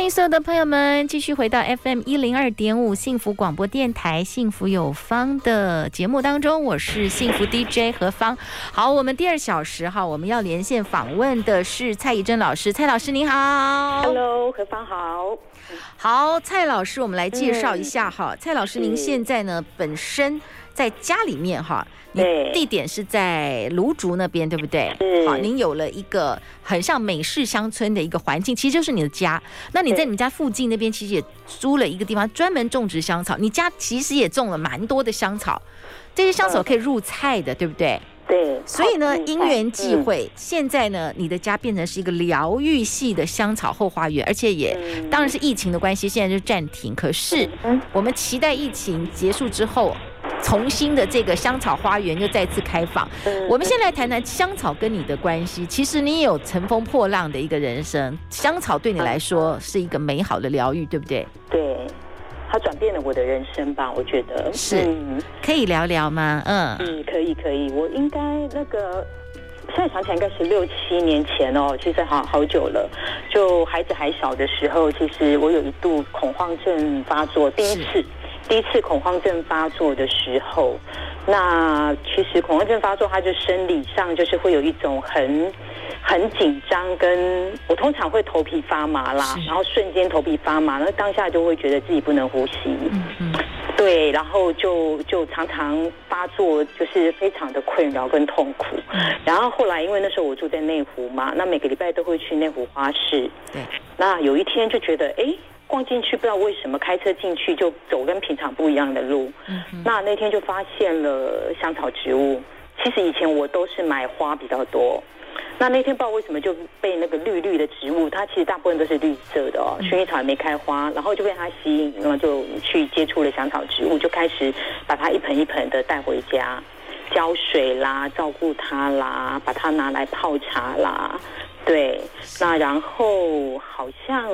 欢迎所有的朋友们继续回到 FM 一零二点五幸福广播电台幸福有方的节目当中，我是幸福 DJ 何芳。好，我们第二小时哈，我们要连线访问的是蔡宜真老师，蔡老师您好，Hello，何芳好，好，蔡老师，我们来介绍一下哈，嗯、蔡老师您现在呢本身在家里面哈。你地点是在芦竹那边，对不对？好，您有了一个很像美式乡村的一个环境，其实就是你的家。那你在你们家附近那边，其实也租了一个地方，专门种植香草。你家其实也种了蛮多的香草，这些香草可以入菜的，对不对？对。所以呢，因缘际会，现在呢，你的家变成是一个疗愈系的香草后花园，而且也当然是疫情的关系，现在就暂停。可是我们期待疫情结束之后。重新的这个香草花园又再次开放。我们先来谈谈香草跟你的关系。其实你也有乘风破浪的一个人生，香草对你来说是一个美好的疗愈，对不对？对，它转变了我的人生吧，我觉得是。可以聊聊吗？嗯嗯，可以可以。我应该那个现在想起来应该是六七年前哦，其实好好久了。就孩子还小的时候，其实我有一度恐慌症发作，第一次。第一次恐慌症发作的时候，那其实恐慌症发作，它就生理上就是会有一种很很紧张，跟我通常会头皮发麻啦，然后瞬间头皮发麻，那当下就会觉得自己不能呼吸，嗯嗯，对，然后就就常常发作，就是非常的困扰跟痛苦。然后后来因为那时候我住在内湖嘛，那每个礼拜都会去内湖花市，对，那有一天就觉得哎。逛进去，不知道为什么开车进去就走跟平常不一样的路。嗯、那那天就发现了香草植物。其实以前我都是买花比较多。那那天不知道为什么就被那个绿绿的植物，它其实大部分都是绿色的哦，薰衣草还没开花，然后就被它吸引，然后就去接触了香草植物，就开始把它一盆一盆的带回家，浇水啦，照顾它啦，把它拿来泡茶啦。对，那然后好像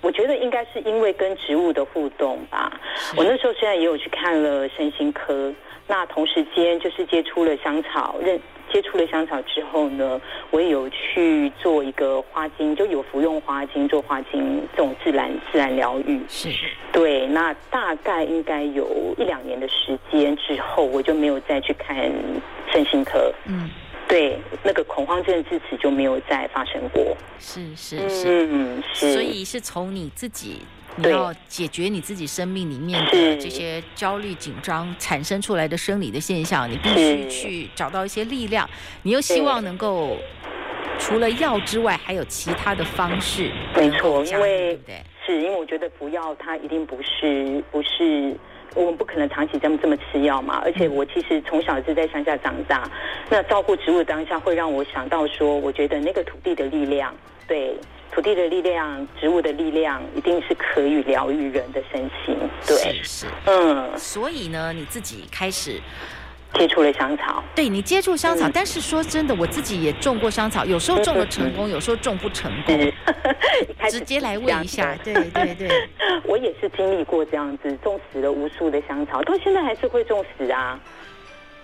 我觉得应该是因为跟植物的互动吧。我那时候虽然也有去看了身心科，那同时间就是接触了香草，认接触了香草之后呢，我也有去做一个花精，就有服用花精做花精这种自然自然疗愈。是，对，那大概应该有一两年的时间之后，我就没有再去看身心科。嗯。对，那个恐慌症自此就没有再发生过。是是是，嗯，是。所以是从你自己，你要解决你自己生命里面的这些焦虑、紧张产生出来的生理的现象，你必须去找到一些力量。你又希望能够除了药之外，还有其他的方式。没错，因为对，是因为我觉得服药它一定不是不是。我们不可能长期这么这么吃药嘛，而且我其实从小是在乡下长大，那照顾植物当下会让我想到说，我觉得那个土地的力量，对，土地的力量，植物的力量，一定是可以疗愈人的身心，对，是，是，嗯，所以呢，你自己开始。接触了香草，对，你接触香草，嗯、但是说真的，我自己也种过香草，有时候种了成功，嗯、有时候种不成功。直接来问一下，对对对，我也是经历过这样子，种死了无数的香草，到现在还是会种死啊。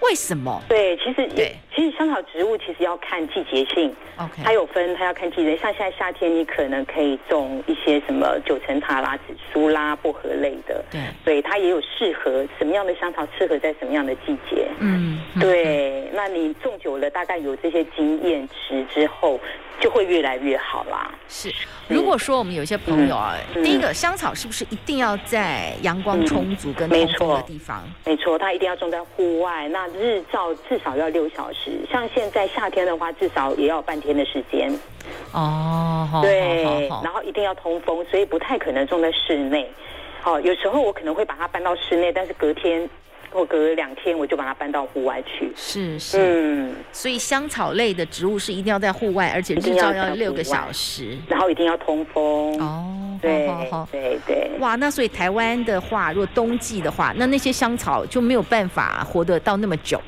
为什么？对，其实对，其实香草植物其实要看季节性，OK，它有分，它要看季节。像现在夏天，你可能可以种一些什么九层塔啦、紫苏啦、薄荷类的，对，所以，它也有适合什么样的香草，适合在什么样的季节。嗯，对，那你种久了，大概有这些经验值之后。就会越来越好啦。是，如果说我们有些朋友啊，第一个香草是不是一定要在阳光充足跟通风的地方？没错，没错，它一定要种在户外，那日照至少要六小时。像现在夏天的话，至少也要半天的时间。哦，对，然后一定要通风，所以不太可能种在室内。好，有时候我可能会把它搬到室内，但是隔天。后隔两天我就把它搬到户外去。是是，嗯，所以香草类的植物是一定要在户外，而且日照要六个小时，然后一定要通风。哦，对对对。哇，那所以台湾的话，如果冬季的话，那那些香草就没有办法活得到那么久。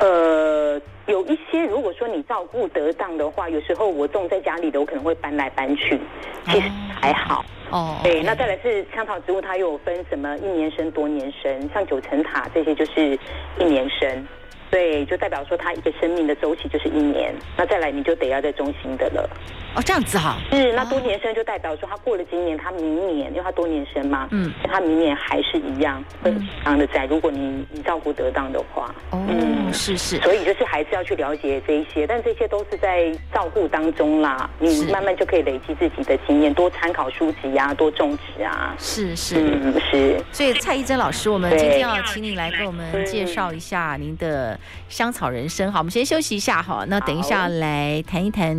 呃，有一些如果说你照顾得当的话，有时候我种在家里的，我可能会搬来搬去，其实还好。哦，对，那再来是香草植物，它又有分什么一年生、多年生，像九层塔这些就是一年生。对，就代表说它一个生命的周期就是一年，那再来你就得要在中心的了。哦，这样子哈。是，那多年生就代表说他过了今年，他明年，因为它多年生嘛，嗯，他明年还是一样会非常的在。如果你你照顾得当的话，哦，嗯，是是。所以就是还是要去了解这一些，但这些都是在照顾当中啦，你慢慢就可以累积自己的经验，多参考书籍啊，多种植啊。是是，嗯是。所以蔡宜珍老师，我们今天要请你来给我们介绍一下您的。香草人生，好，我们先休息一下哈。那等一下来谈一谈，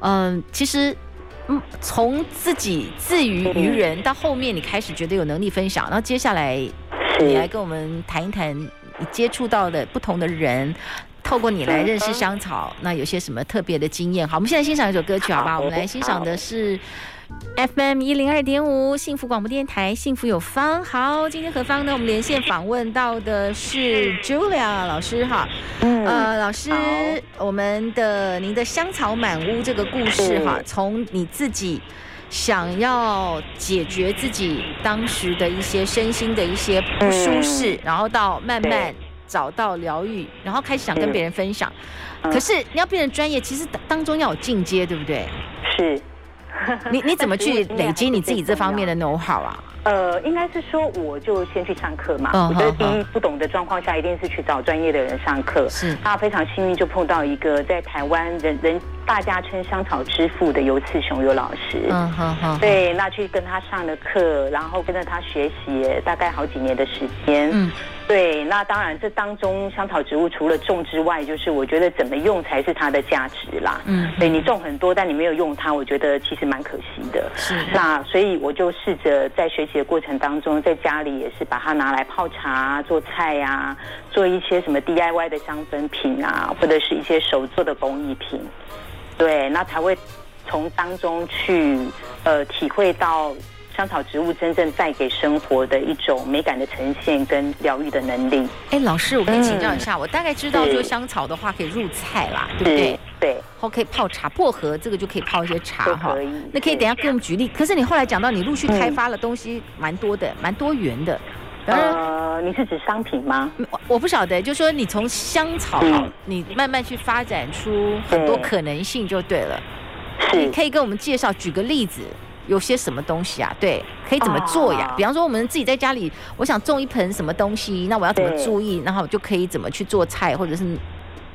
嗯、呃，其实，嗯，从自己自娱于人到后面，你开始觉得有能力分享，然后接下来你来跟我们谈一谈你接触到的不同的人，透过你来认识香草，那有些什么特别的经验？好，我们现在欣赏一首歌曲，好吧？我们来欣赏的是。FM 一零二点五，幸福广播电台，幸福有方。好，今天何方呢？我们连线访问到的是 Julia 老师哈。嗯，呃，老师，我们的您的香草满屋这个故事哈，从你自己想要解决自己当时的一些身心的一些不舒适，然后到慢慢找到疗愈，然后开始想跟别人分享。可是你要变成专业，其实当中要有进阶，对不对？是。你你怎么 去累积你自己这方面的 know how 啊？呃，应该是说，我就先去上课嘛。我觉得第一不懂的状况下，一定是去找专业的人上课。是，那非常幸运就碰到一个在台湾人人大家称香草之父的游次雄游老师。嗯哼哼。对，那去跟他上了课，然后跟着他学习，大概好几年的时间。嗯。对，那当然，这当中香草植物除了种之外，就是我觉得怎么用才是它的价值啦。嗯，对，你种很多，但你没有用它，我觉得其实蛮可惜的。是，那所以我就试着在学习的过程当中，在家里也是把它拿来泡茶、做菜呀、啊，做一些什么 DIY 的香氛品啊，或者是一些手做的工艺品。对，那才会从当中去呃体会到。香草植物真正带给生活的一种美感的呈现跟疗愈的能力。哎，老师，我可以请教一下，嗯、我大概知道，做香草的话可以入菜啦，对不对？对，然后可以泡茶，薄荷这个就可以泡一些茶哈。可以。那可以等一下给我们举例。可是你后来讲到，你陆续开发了东西蛮多的，蛮、嗯、多元的。呃，你是指商品吗？我我不晓得，就是说你从香草，嗯、你慢慢去发展出很多可能性就对了。是。你可以跟我们介绍，举个例子。有些什么东西啊？对，可以怎么做呀？比方说，我们自己在家里，我想种一盆什么东西，那我要怎么注意？然后我就可以怎么去做菜，或者是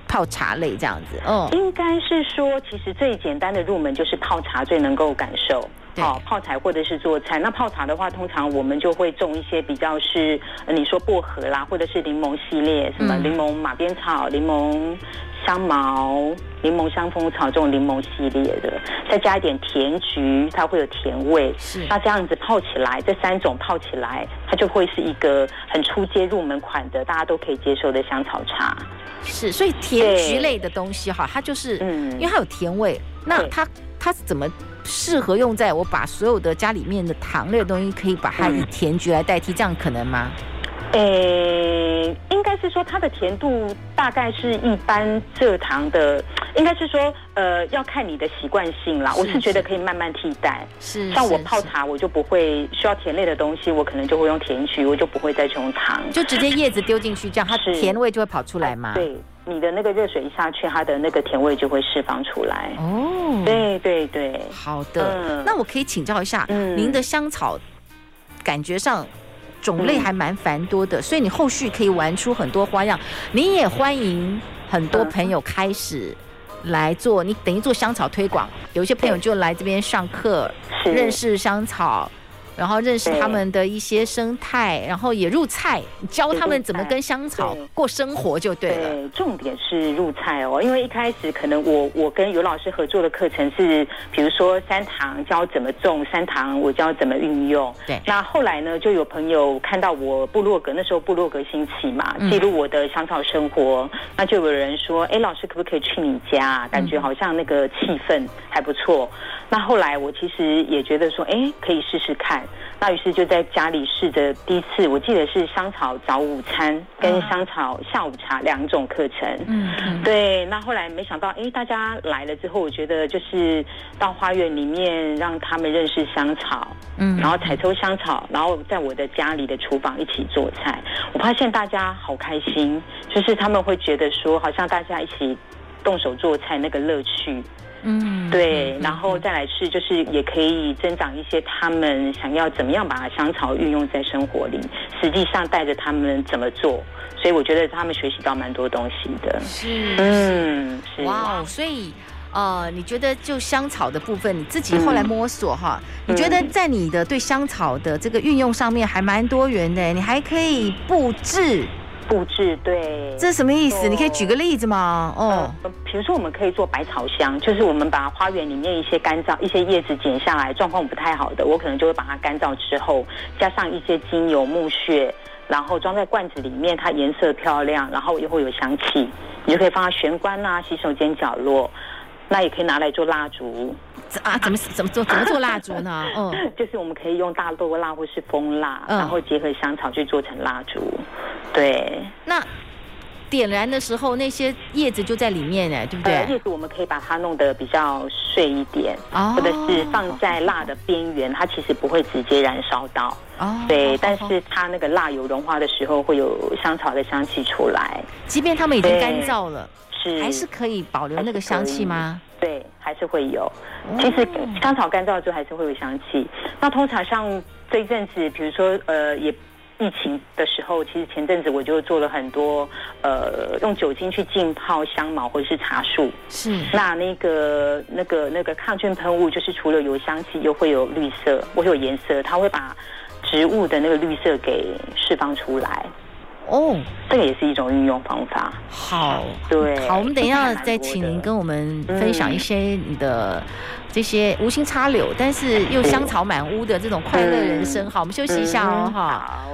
泡茶类这样子。嗯，应该是说，其实最简单的入门就是泡茶，最能够感受。好，泡茶或者是做菜。那泡茶的话，通常我们就会种一些比较是，你说薄荷啦，或者是柠檬系列，什么柠檬马鞭草、柠檬。香茅、柠檬香蜂草这种柠檬系列的，再加一点甜菊，它会有甜味。是，那这样子泡起来，这三种泡起来，它就会是一个很出街入门款的，大家都可以接受的香草茶。是，所以甜菊类的东西哈，它就是，嗯，因为它有甜味，那它它是怎么适合用在我把所有的家里面的糖类的东西，可以把它以甜菊来代替，这样可能吗？诶、欸，应该是说它的甜度大概是一般蔗糖的，应该是说，呃，要看你的习惯性啦。我是觉得可以慢慢替代。是，像我泡茶，我就不会需要甜类的东西，我可能就会用甜菊，我就不会再用糖，就直接叶子丢进去，这样它甜味就会跑出来嘛。对，你的那个热水一下去，它的那个甜味就会释放出来。哦，对对对，好的。嗯、那我可以请教一下，嗯、您的香草感觉上？种类还蛮繁多的，所以你后续可以玩出很多花样。你也欢迎很多朋友开始来做，你等于做香草推广。有一些朋友就来这边上课，认识香草，然后认识他们的一些生态，然后也入菜，教他们怎么跟香草过生活就对了。对，重点是入菜哦，因为一开始可能我我跟尤老师合作的课程是，比如说山糖教怎么种，山糖我教怎么运用。对，那后来呢，就有朋友看到我部落格，那时候部落格兴起嘛，记录我的香草生活，嗯、那就有人说，哎，老师可不可以去你家？感觉好像那个气氛还不错。那后来我其实也觉得说，哎，可以试试看。那于是就在家里试着第一次，我记得是香草早午餐跟香草下午茶两种课程。嗯，嗯对。那后来没想到，哎，大家来了之后，我觉得就是到花园里面让他们认识香草，嗯，然后采收香草，然后在我的家里的厨房一起做菜。我发现大家好开心，就是他们会觉得说，好像大家一起动手做菜那个乐趣。嗯，对，然后再来是，就是也可以增长一些他们想要怎么样把香草运用在生活里，实际上带着他们怎么做，所以我觉得他们学习到蛮多东西的。是，嗯，是。哇，所以呃，你觉得就香草的部分，你自己后来摸索哈，嗯、你觉得在你的对香草的这个运用上面还蛮多元的，你还可以布置。布置对，这是什么意思？你可以举个例子吗？哦，比如说我们可以做百草箱，就是我们把花园里面一些干燥、一些叶子剪下来，状况不太好的，我可能就会把它干燥之后，加上一些精油、木屑，然后装在罐子里面，它颜色漂亮，然后也会有香气，你就可以放在玄关啊、洗手间角落，那也可以拿来做蜡烛。啊，怎么怎么做怎么做蜡烛呢？嗯，就是我们可以用大豆蜡或是蜂蜡，嗯、然后结合香草去做成蜡烛。对，那点燃的时候那些叶子就在里面哎，对不对？叶子我们可以把它弄得比较碎一点，哦、或者是放在蜡的边缘，它其实不会直接燃烧到。哦，对，但是它那个蜡油融化的时候会有香草的香气出来，即便它们已经干燥了，是还是可以保留那个香气吗？对，还是会有。其实香草干燥之后还是会有香气。那通常像这一阵子，比如说呃，也疫情的时候，其实前阵子我就做了很多呃，用酒精去浸泡香茅或者是茶树。是。那那个那个那个抗菌喷雾，就是除了有香气，又会有绿色，会有颜色，它会把植物的那个绿色给释放出来。哦，这个也是一种运用方法。好，对，好，我们等一下再请您跟我们分享一些你的这些无心插柳，但是又香草满屋的这种快乐人生。好，我们休息一下哦，哈。好。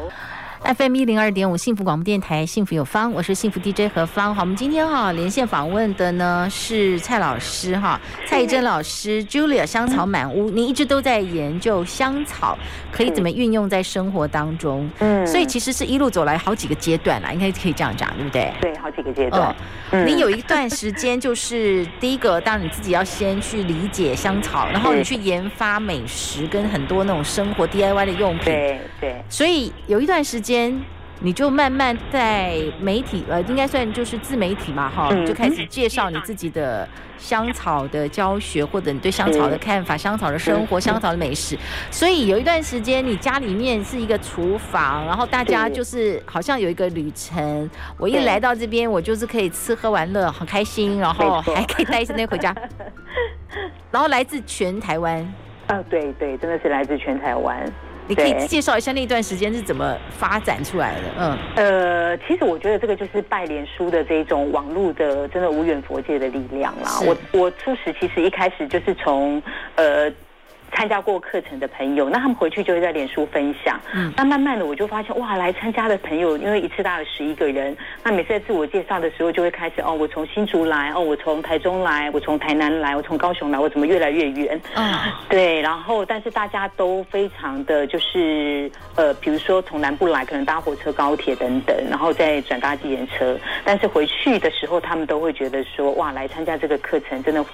FM 一零二点五幸福广播电台，幸福有方，我是幸福 DJ 何芳。好，我们今天哈连线访问的呢是蔡老师哈，蔡怡珍老师，Julia 香草满屋。您一直都在研究香草可以怎么运用在生活当中，嗯，所以其实是一路走来好几个阶段啦，应该可以这样讲，对不对？对，好几个阶段。嗯，你有一段时间就是第一个，当然你自己要先去理解香草，然后你去研发美食跟很多那种生活 DIY 的用品，对对。所以有一段时间。间你就慢慢在媒体呃，应该算就是自媒体嘛，哈，就开始介绍你自己的香草的教学，或者你对香草的看法、香草的生活、香草的美食。所以有一段时间，你家里面是一个厨房，然后大家就是好像有一个旅程。我一来到这边，我就是可以吃喝玩乐，很开心，然后还可以带一些东西回家。然后来自全台湾。啊，对对，真的是来自全台湾。你可以介绍一下那段时间是怎么发展出来的？嗯，呃，其实我觉得这个就是拜脸书的这种网络的，真的无远佛界的力量啦。我我初始其实一开始就是从呃。参加过课程的朋友，那他们回去就会在脸书分享。嗯，那慢慢的我就发现，哇，来参加的朋友，因为一次大概十一个人，那每次在自我介绍的时候，就会开始哦，我从新竹来，哦，我从台中来，我从台南来，我从高雄来，我怎么越来越远？嗯，对，然后但是大家都非常的就是呃，比如说从南部来，可能搭火车、高铁等等，然后再转搭计程车，但是回去的时候，他们都会觉得说，哇，来参加这个课程真的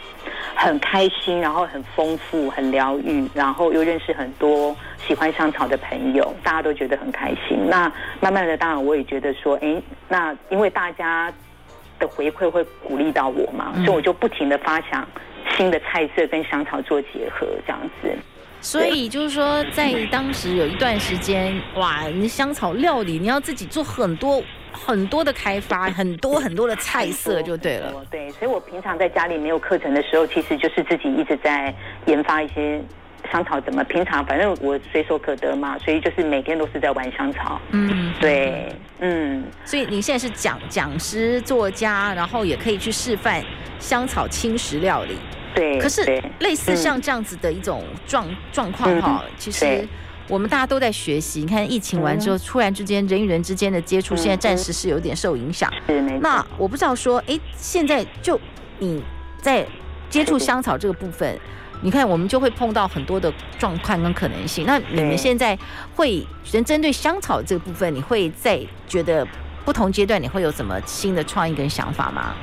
很开心，然后很丰富，很疗愈。嗯，然后又认识很多喜欢香草的朋友，大家都觉得很开心。那慢慢的，当然我也觉得说，哎，那因为大家的回馈会鼓励到我嘛，嗯、所以我就不停的发想新的菜色跟香草做结合，这样子。所以就是说，在当时有一段时间，哇，你香草料理你要自己做很多很多的开发，很多很多的菜色就对了。对，所以我平常在家里没有课程的时候，其实就是自己一直在研发一些。香草怎么平常，反正我随手可得嘛，所以就是每天都是在玩香草。嗯，对，嗯。所以你现在是讲讲师、作家，然后也可以去示范香草轻食料理。对。可是类似像这样子的一种状状况哈，其实我们大家都在学习。你看疫情完之后，突然之间人与人之间的接触，现在暂时是有点受影响。是。那我不知道说，哎，现在就你在。接触香草这个部分，你看我们就会碰到很多的状况跟可能性。那你们现在会针针对香草这个部分，你会在觉得不同阶段，你会有什么新的创意跟想法吗？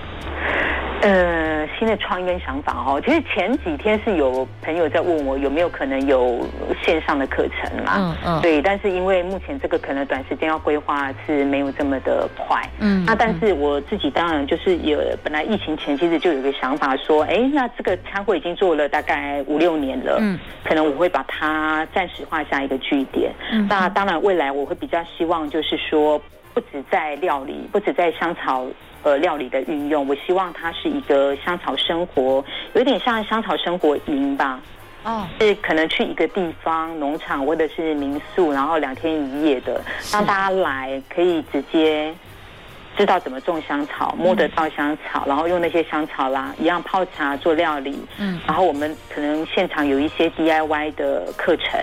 呃，新的创意跟想法哦，其实前几天是有朋友在问我有没有可能有线上的课程嘛？嗯嗯，对，但是因为目前这个可能短时间要规划是没有这么的快。嗯，那但是我自己当然就是有本来疫情前其实就有个想法说，哎，那这个餐会已经做了大概五六年了，嗯，可能我会把它暂时画下一个句点。嗯，那当然未来我会比较希望就是说，不止在料理，不止在香草。呃，料理的运用，我希望它是一个香草生活，有点像香草生活营吧。哦，是可能去一个地方农场或者是民宿，然后两天一夜的，让大家来可以直接知道怎么种香草，摸得到香草，然后用那些香草啦，一样泡茶做料理。嗯，然后我们可能现场有一些 DIY 的课程。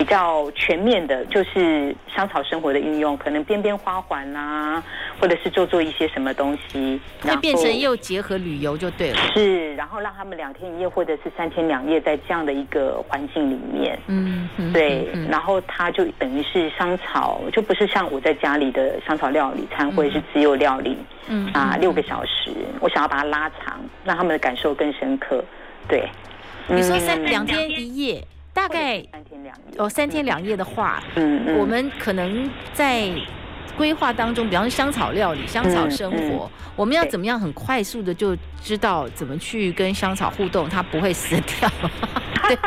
比较全面的，就是香草生活的运用，可能编编花环啊，或者是做做一些什么东西，会变成又结合旅游就对了。是，然后让他们两天一夜或者是三天两夜在这样的一个环境里面，嗯，对，然后它就等于是香草，就不是像我在家里的香草料理餐会是只有料理，嗯啊六个小时，我想要把它拉长，让他们的感受更深刻。对，你说三两天一夜。大概三天两夜哦，三天两夜的话，嗯，嗯，我们可能在规划当中，比方说香草料理、香草生活，嗯嗯、我们要怎么样很快速的就知道怎么去跟香草互动，它不会死掉。对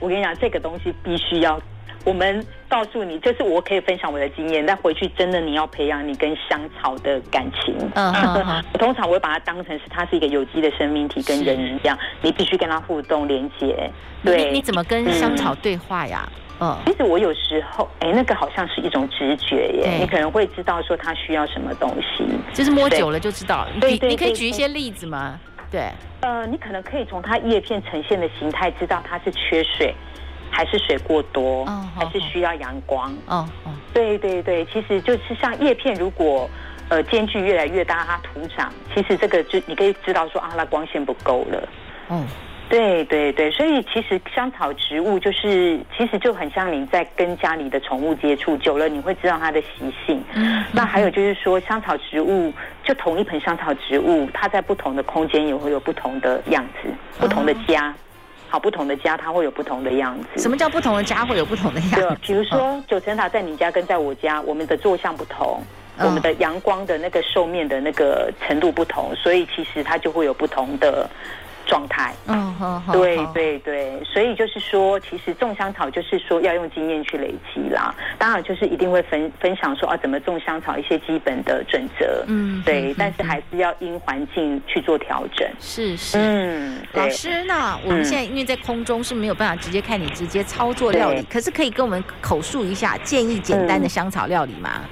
我跟你讲，这个东西必须要。我们告诉你，就是我可以分享我的经验，但回去真的你要培养你跟香草的感情。嗯嗯，通常我会把它当成是它是一个有机的生命体，跟人一样，你必须跟它互动连接。对，你怎么跟香草对话呀？嗯，其实我有时候，哎，那个好像是一种直觉耶，你可能会知道说它需要什么东西，就是摸久了就知道。对对，你可以举一些例子吗？对，呃，你可能可以从它叶片呈现的形态知道它是缺水。还是水过多，哦、还是需要阳光？哦哦，对对对，其实就是像叶片，如果呃间距越来越大，它徒长，其实这个就你可以知道说啊，它光线不够了。嗯，对对对，所以其实香草植物就是其实就很像你在跟家里的宠物接触久了，你会知道它的习性。嗯，那还有就是说，香草植物就同一盆香草植物，它在不同的空间也会有不同的样子，不同的家。哦好，不同的家它会有不同的样子。什么叫不同的家会有不同的样子？对，比如说九层塔在你家跟在我家，我们的坐向不同，我们的阳光的那个受面的那个程度不同，所以其实它就会有不同的。状态，嗯，对对对，所以就是说，其实种香草就是说要用经验去累积啦。当然，就是一定会分分享说啊，怎么种香草一些基本的准则，嗯，对，但是还是要因环境去做调整。是是，嗯，老师，那我们现在因为在空中是没有办法直接看你直接操作料理，可是可以跟我们口述一下建议简单的香草料理吗？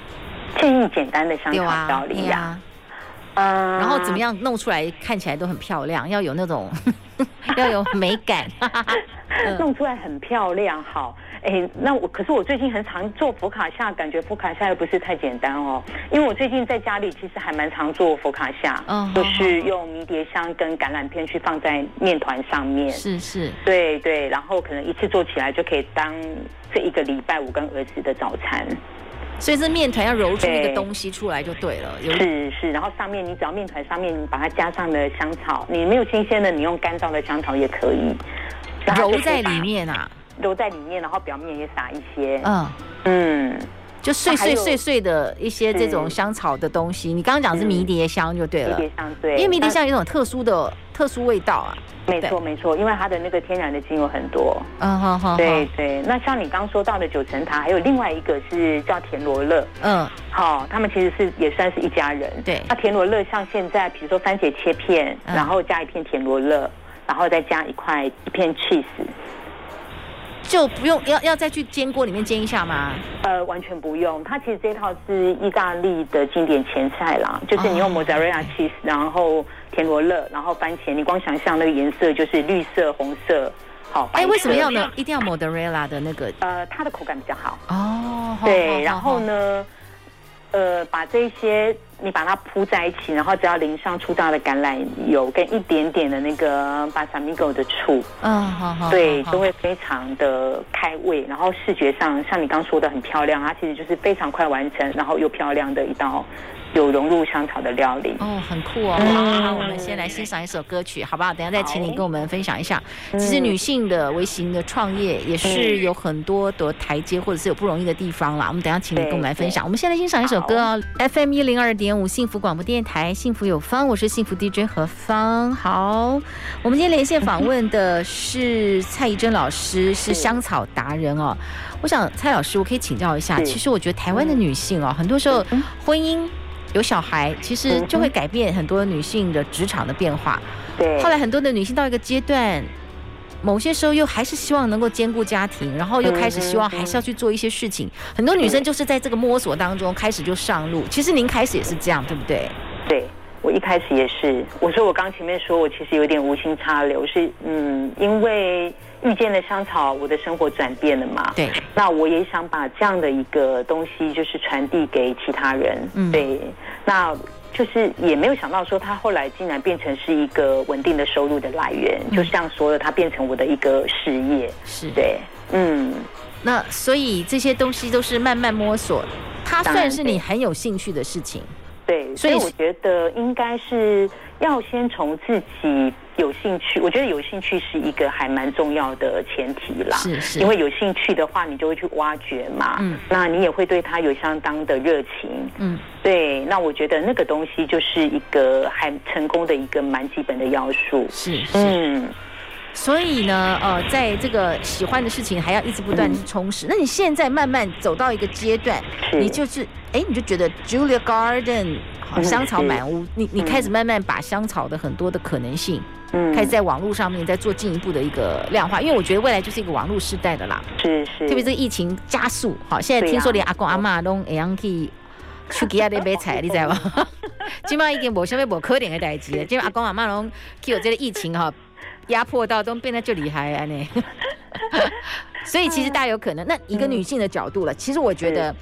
建议简单的香草料理呀。嗯，然后怎么样弄出来看起来都很漂亮，要有那种 要有美感，弄出来很漂亮。好，哎，那我可是我最近很常做佛卡夏，感觉佛卡夏又不是太简单哦。因为我最近在家里其实还蛮常做佛卡夏，嗯，就是用迷迭香跟橄榄片去放在面团上面，是是，对对，然后可能一次做起来就可以当这一个礼拜我跟儿子的早餐。所以这面团要揉出一个东西出来就对了，有是是，然后上面你只要面团上面把它加上了香草，你没有新鲜的，你用干燥的香草也可以，揉在里面啊，揉在里面，然后表面也撒一些，嗯。嗯，就碎碎碎碎的一些这种香草的东西。你刚刚讲是迷迭香就对了，迷迭香对，因为迷迭香有一种特殊的特殊味道啊。没错没错，因为它的那个天然的精油很多。嗯好好。对对，那像你刚说到的九层塔，还有另外一个是叫田螺乐。嗯。好，他们其实是也算是一家人。对。那田螺乐像现在，比如说番茄切片，然后加一片田螺乐，然后再加一块一片 cheese。就不用要要再去煎锅里面煎一下吗？呃，完全不用。它其实这套是意大利的经典前菜啦，就是你用 mozzarella cheese，然后田螺乐，然后番茄，你光想象那个颜色就是绿色、红色，好。哎，为什么要呢？一定要 mozzarella 的那个？呃，它的口感比较好。哦，对，然后呢？呃，把这些你把它铺在一起，然后只要淋上粗大的橄榄油跟一点点的那个巴萨米狗的醋，嗯，好好，对，都会非常的开胃，然后视觉上像你刚说的很漂亮，它其实就是非常快完成，然后又漂亮的一道。有融入香草的料理哦，很酷哦。好，好，我们先来欣赏一首歌曲，好不好？等下再请你跟我们分享一下。其实女性的微型的创业也是有很多的台阶，或者是有不容易的地方啦。我们等下请你跟我们来分享。我们先来欣赏一首歌哦，FM 一零二点五幸福广播电台，幸福有方，我是幸福 DJ 何芳。好，我们今天连线访问的是蔡怡珍老师，是香草达人哦。我想蔡老师，我可以请教一下，其实我觉得台湾的女性哦，很多时候婚姻。有小孩，其实就会改变很多女性的职场的变化。对。后来很多的女性到一个阶段，某些时候又还是希望能够兼顾家庭，然后又开始希望还是要去做一些事情。很多女生就是在这个摸索当中开始就上路。其实您开始也是这样，对不对？对，我一开始也是。我说我刚前面说我其实有点无心插柳，是嗯，因为。遇见了香草，我的生活转变了嘛？对。那我也想把这样的一个东西，就是传递给其他人。嗯。对。那就是也没有想到说，他后来竟然变成是一个稳定的收入的来源，嗯、就像说了，它变成我的一个事业。是。对。嗯。那所以这些东西都是慢慢摸索，它算是你很有兴趣的事情。对。所以我觉得应该是要先从自己。有兴趣，我觉得有兴趣是一个还蛮重要的前提啦。是是，因为有兴趣的话，你就会去挖掘嘛。嗯，那你也会对他有相当的热情。嗯，对。那我觉得那个东西就是一个还成功的一个蛮基本的要素。是是。嗯，所以呢，呃，在这个喜欢的事情还要一直不断去充实。嗯，那你现在慢慢走到一个阶段，你就是哎，你就觉得 Julia Garden 好香草满屋，你你开始慢慢把香草的很多的可能性。嗯，开始在网络上面再做进一步的一个量化，因为我觉得未来就是一个网络时代的啦。是是，特别是疫情加速，好，现在听说连阿公阿妈都一样可以去给阿爹买菜，你知道吗？今麦已经无什么无可能的代志了，今麦阿公阿妈拢去有这个疫情哈压迫到，都变得就厉害啊呢。所以其实大有可能。那一个女性的角度了，其实我觉得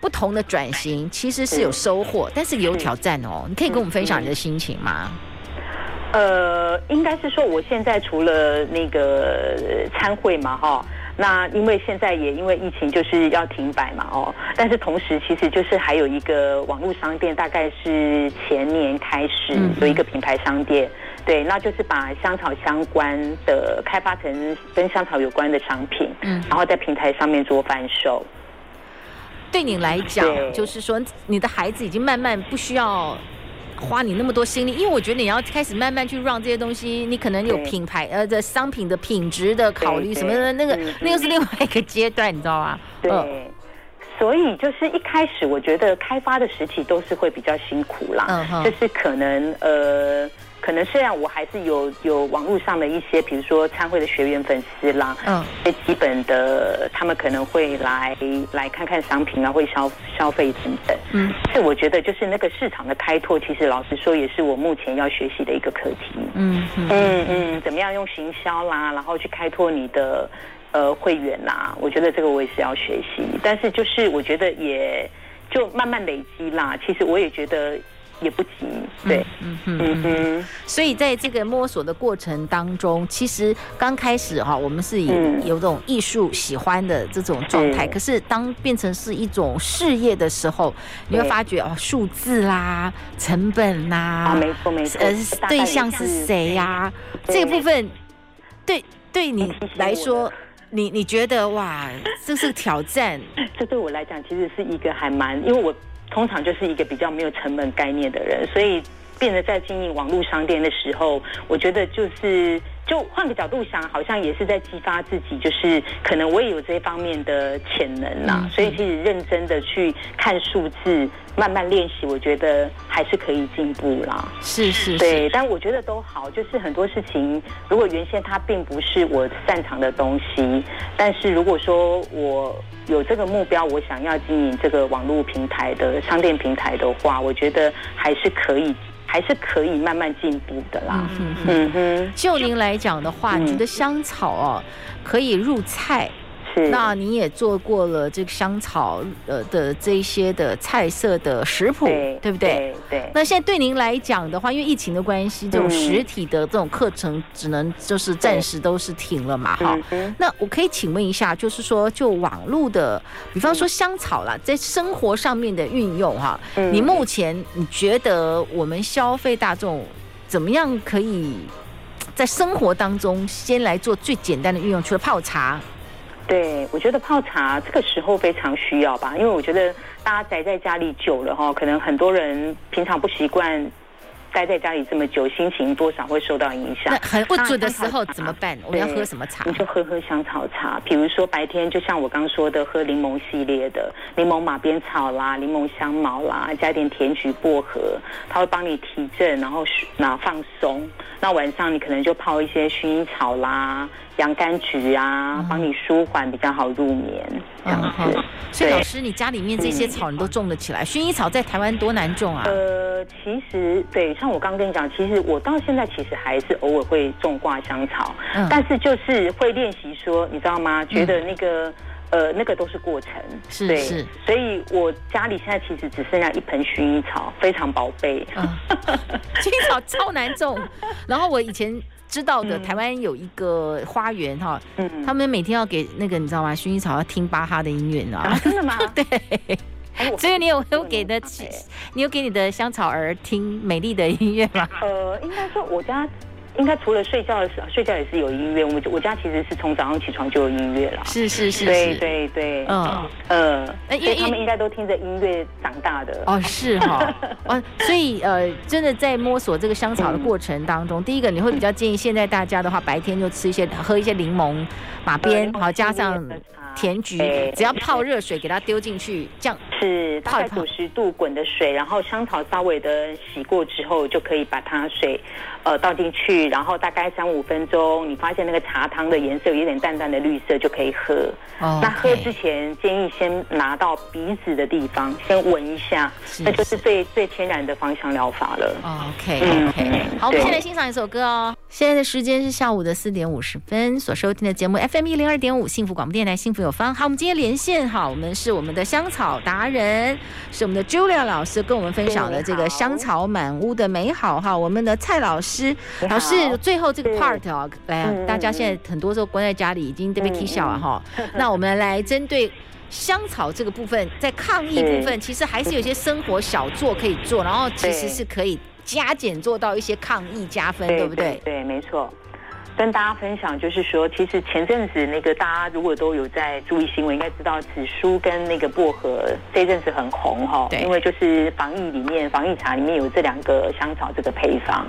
不同的转型其实是有收获，但是也有挑战哦。你可以跟我们分享你的心情吗？呃，应该是说，我现在除了那个参会嘛，哈，那因为现在也因为疫情就是要停摆嘛，哦，但是同时其实就是还有一个网络商店，大概是前年开始有一个品牌商店，嗯、对，那就是把香草相关的开发成跟香草有关的商品，嗯，然后在平台上面做贩售。对你来讲，就是说你的孩子已经慢慢不需要。花你那么多心力，因为我觉得你要开始慢慢去让这些东西，你可能有品牌呃的商品的品质的考虑什么的，那个那个是另外一个阶段，你知道吗？对，所以就是一开始我觉得开发的时期都是会比较辛苦啦，就是可能呃。可能虽然我还是有有网络上的一些，比如说参会的学员粉丝啦，嗯，最基本的他们可能会来来看看商品啊，会消消费等等，嗯，是我觉得就是那个市场的开拓，其实老实说也是我目前要学习的一个课题，嗯嗯。嗯，嗯，怎么样用行销啦，然后去开拓你的呃会员啦，我觉得这个我也是要学习，但是就是我觉得也就慢慢累积啦，其实我也觉得。也不急，对，嗯嗯嗯嗯，所以在这个摸索的过程当中，其实刚开始哈，我们是以有种艺术喜欢的这种状态，可是当变成是一种事业的时候，你会发觉哦，数字啦、成本啦，没错没错，呃，对象是谁呀？这个部分对对你来说，你你觉得哇，这是挑战？这对我来讲，其实是一个还蛮，因为我。通常就是一个比较没有成本概念的人，所以变得在经营网络商店的时候，我觉得就是。就换个角度想，好像也是在激发自己，就是可能我也有这方面的潜能啦。嗯、所以其实认真的去看数字，慢慢练习，我觉得还是可以进步啦。是是是，对，但我觉得都好，就是很多事情，如果原先它并不是我擅长的东西，但是如果说我有这个目标，我想要经营这个网络平台的商店平台的话，我觉得还是可以。还是可以慢慢进步的啦。嗯哼，嗯哼，就您来讲的话，你的香草哦，可以入菜。那你也做过了这个香草呃的这些的菜色的食谱，对，对不对？对，对。那现在对您来讲的话，因为疫情的关系，这种实体的这种课程只能就是暂时都是停了嘛，哈。那我可以请问一下，就是说就网络的，比方说香草啦，在生活上面的运用哈，你目前你觉得我们消费大众怎么样可以在生活当中先来做最简单的运用？除了泡茶。对，我觉得泡茶这个时候非常需要吧，因为我觉得大家宅在家里久了哈，可能很多人平常不习惯待在家里这么久，心情多少会受到影响。那很不准的时候怎么办？我们要喝什么茶？你就喝喝香草茶，比如说白天就像我刚说的，喝柠檬系列的，柠檬马鞭草啦，柠檬香茅啦，加一点甜菊薄荷，它会帮你提振，然后那放松。那晚上你可能就泡一些薰衣草啦。洋甘菊啊，帮你舒缓，比较好入眠，这样子。所以老师，你家里面这些草你都种得起来？薰衣草在台湾多难种啊？呃，其实对，像我刚刚跟你讲，其实我到现在其实还是偶尔会种挂香草，但是就是会练习说，你知道吗？觉得那个呃，那个都是过程，是是。所以我家里现在其实只剩下一盆薰衣草，非常宝贝。薰衣草超难种，然后我以前。知道的，台湾有一个花园哈，嗯，他们每天要给那个你知道吗？薰衣草要听巴哈的音乐呢。真的吗？对，所以你有有给的，你有给你的香草儿听美丽的音乐吗？呃，应该说我家。应该除了睡觉的时候，睡觉也是有音乐。我们我家其实是从早上起床就有音乐了。是是是，对对对，嗯呃，因为他们应该都听着音乐长大的。哦，是哈，哦，所以呃，真的在摸索这个香草的过程当中，第一个你会比较建议现在大家的话，白天就吃一些，喝一些柠檬马鞭，好加上。甜菊，只要泡热水给它丢进去，这样是大概九十度滚的水，然后香草稍微的洗过之后，就可以把它水呃倒进去，然后大概三五分钟，你发现那个茶汤的颜色有一点淡淡的绿色，就可以喝。Oh, okay. 那喝之前建议先拿到鼻子的地方先闻一下，那就是最最天然的芳香疗法了。OK OK，嗯，好，我们先来欣赏一首歌哦。现在的时间是下午的四点五十分，所收听的节目 FM 一零二点五幸福广播电台幸福有。方好，我们今天连线哈，我们是我们的香草达人，是我们的 Julia 老师跟我们分享的这个香草满屋的美好哈。我们的蔡老师，老师最后这个 part 啊，来啊，大家现在很多时候关在家里，已经特别 K 笑了哈。那我们来针对香草这个部分，在抗疫部分，其实还是有些生活小作可以做，然后其实是可以加减做到一些抗疫加分，对不对？对，没错。跟大家分享，就是说，其实前阵子那个大家如果都有在注意新闻，应该知道紫苏跟那个薄荷这一阵子很红哈，因为就是防疫里面防疫茶里面有这两个香草这个配方，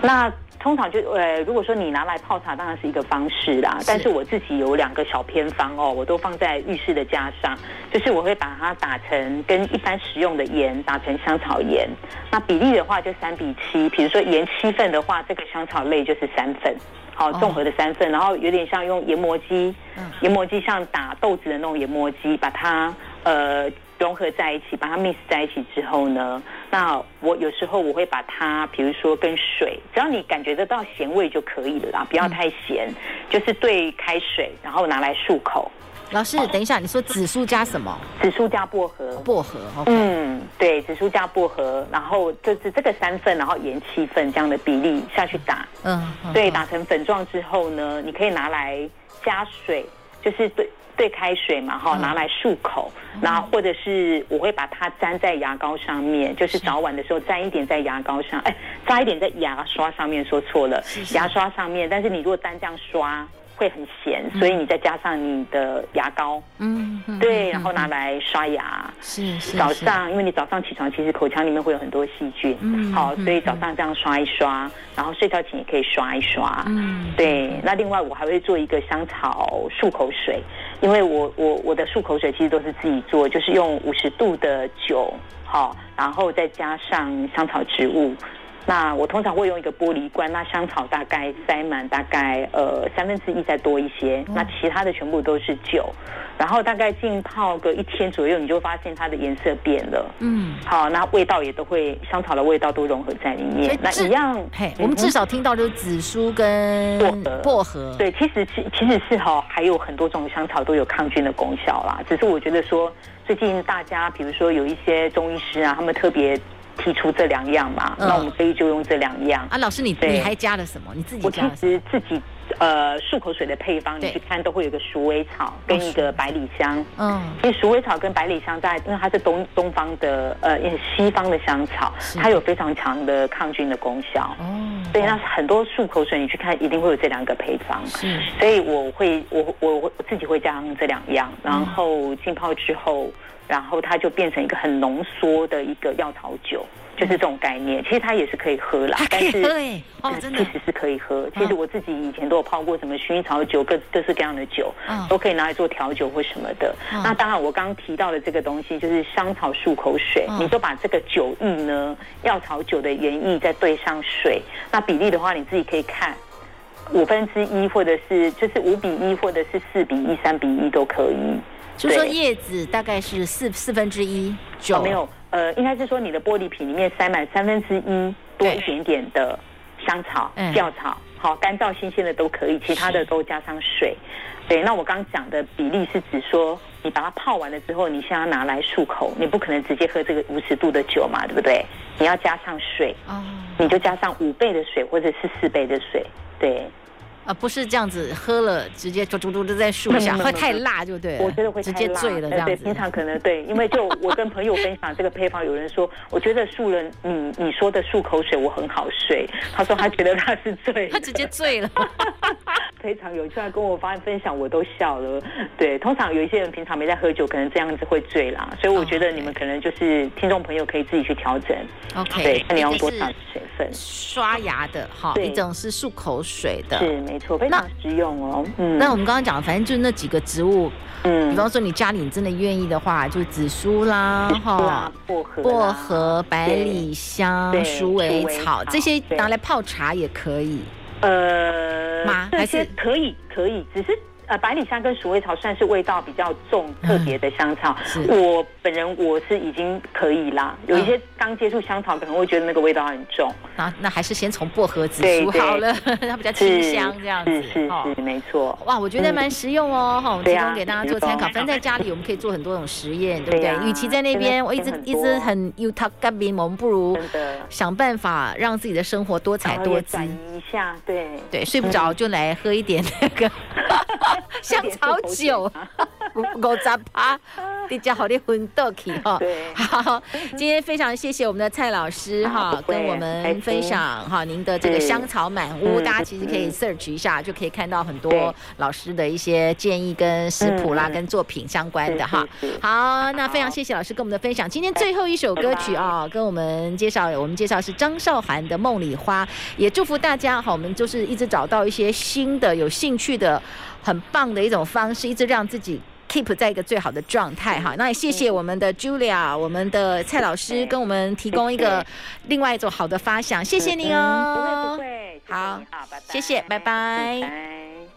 那。通常就呃，如果说你拿来泡茶，当然是一个方式啦。但是我自己有两个小偏方哦，我都放在浴室的架上，就是我会把它打成跟一般食用的盐打成香草盐，那比例的话就三比七。比如说盐七份的话，这个香草类就是三份，好综合的三份，然后有点像用研磨机，研磨机像打豆子的那种研磨机，把它呃。融合在一起，把它 mix 在一起之后呢，那我有时候我会把它，比如说跟水，只要你感觉得到咸味就可以了啦，不要太咸，嗯、就是兑开水，然后拿来漱口。老师，等一下，你说紫苏加什么？紫苏加薄荷。薄荷，okay、嗯，对，紫苏加薄荷，然后就是这个三份，然后盐七份这样的比例下去打。嗯，对，打成粉状之后呢，你可以拿来加水，就是对。兑开水嘛，哈，拿来漱口，然后或者是我会把它粘在牙膏上面，就是早晚的时候粘一点在牙膏上，哎，扎一点在牙刷上面，说错了，牙刷上面。但是你如果单这样刷会很咸，所以你再加上你的牙膏，嗯，对，然后拿来刷牙，是是。早上，因为你早上起床，其实口腔里面会有很多细菌，嗯，好，所以早上这样刷一刷，然后睡觉前也可以刷一刷，嗯，对。那另外我还会做一个香草漱口水，因为我我我的漱口水其实都是自己做，就是用五十度的酒，好，然后再加上香草植物。那我通常会用一个玻璃罐，那香草大概塞满大概呃三分之一再多一些，那其他的全部都是酒，然后大概浸泡个一天左右，你就会发现它的颜色变了。嗯，好，那味道也都会香草的味道都融合在里面。那一样，嘿，我们至少听到就是紫苏跟薄荷。薄荷，对，其实其其实是哈，还有很多种香草都有抗菌的功效啦。只是我觉得说，最近大家比如说有一些中医师啊，他们特别。提出这两样嘛，那我们可以就用这两样啊。老师，你你还加了什么？你自己加我其实自己呃漱口水的配方，你去看都会有个鼠尾草跟一个百里香。嗯，其实鼠尾草跟百里香在，因为它是东东方的呃西方的香草，它有非常强的抗菌的功效。哦，所以那很多漱口水你去看一定会有这两个配方。是，所以我会我我我自己会加上这两样，然后浸泡之后。然后它就变成一个很浓缩的一个药草酒，就是这种概念。其实它也是可以喝啦，可以喝哎，哦，真的，其实是可以喝。其实我自己以前都有泡过什么薰衣草酒，各各式各样的酒，都可以拿来做调酒或什么的。那当然，我刚刚提到的这个东西就是香草漱口水，你就把这个酒意呢，药草酒的原意再兑上水，那比例的话你自己可以看，五分之一或者是就是五比一或者是四比一、三比一都可以。就说叶子大概是四四分之一酒，哦，没有，呃，应该是说你的玻璃瓶里面塞满三分之一多一点点的香草、药草，好，干燥新鲜的都可以，其他的都加上水。对，那我刚讲的比例是指说，你把它泡完了之后，你先要拿来漱口，你不可能直接喝这个五十度的酒嘛，对不对？你要加上水，哦，你就加上五倍的水或者是四倍的水，对。啊，不是这样子，喝了直接嘟嘟嘟的在树下，会太辣就对了。我觉得会直接醉了这样子。对，平常可能对，因为就我跟朋友分享这个配方，有人说，我觉得漱了你你说的漱口水，我很好睡。他说他觉得他是醉，他直接醉了。非常有趣，他跟我发分享，我都笑了。对，通常有一些人平常没在喝酒，可能这样子会醉啦。所以我觉得你们可能就是听众朋友可以自己去调整。OK，对，看你要多少水分。刷牙的哈，一种是漱口水的，是没错，非常实用哦。嗯，那我们刚刚讲，反正就是那几个植物，嗯，比方说你家里你真的愿意的话，就紫苏啦，哈，薄荷、薄荷、百里香、鼠尾草这些拿来泡茶也可以。呃，吗？还是可以，可以，只是。呃，百里香跟鼠尾草算是味道比较重、特别的香草。嗯、我本人我是已经可以啦。有一些刚接触香草可能会觉得那个味道很重。那、啊、那还是先从薄荷紫苏好了，它比较清香这样子。是是是，哦、没错。哇，我觉得蛮实用哦，哈、嗯，提供给大家做参考。反正在家里我们可以做很多种实验，对不对？与、啊、其在那边我一直一直很忧他干冰，我们不如想办法让自己的生活多彩多姿。一下，对对，睡不着就来喝一点那个。香草酒，五十趴，比较好的混豆气哈。对，好，今天非常谢谢我们的蔡老师 哈，跟我们分享哈您的这个香草满屋，大家其实可以 search 一下，就可以看到很多老师的一些建议跟食谱啦，跟作品相关的哈。好，那非常谢谢老师跟我们的分享。今天最后一首歌曲啊，跟我们介绍，我们介绍是张韶涵的《梦里花》，也祝福大家哈，我们就是一直找到一些新的有兴趣的。很棒的一种方式，一直让自己 keep 在一个最好的状态哈。那也谢谢我们的 Julia，我们的蔡老师跟我们提供一个另外一种好的发想，谢谢你哦。不会不会，好，谢谢，拜拜。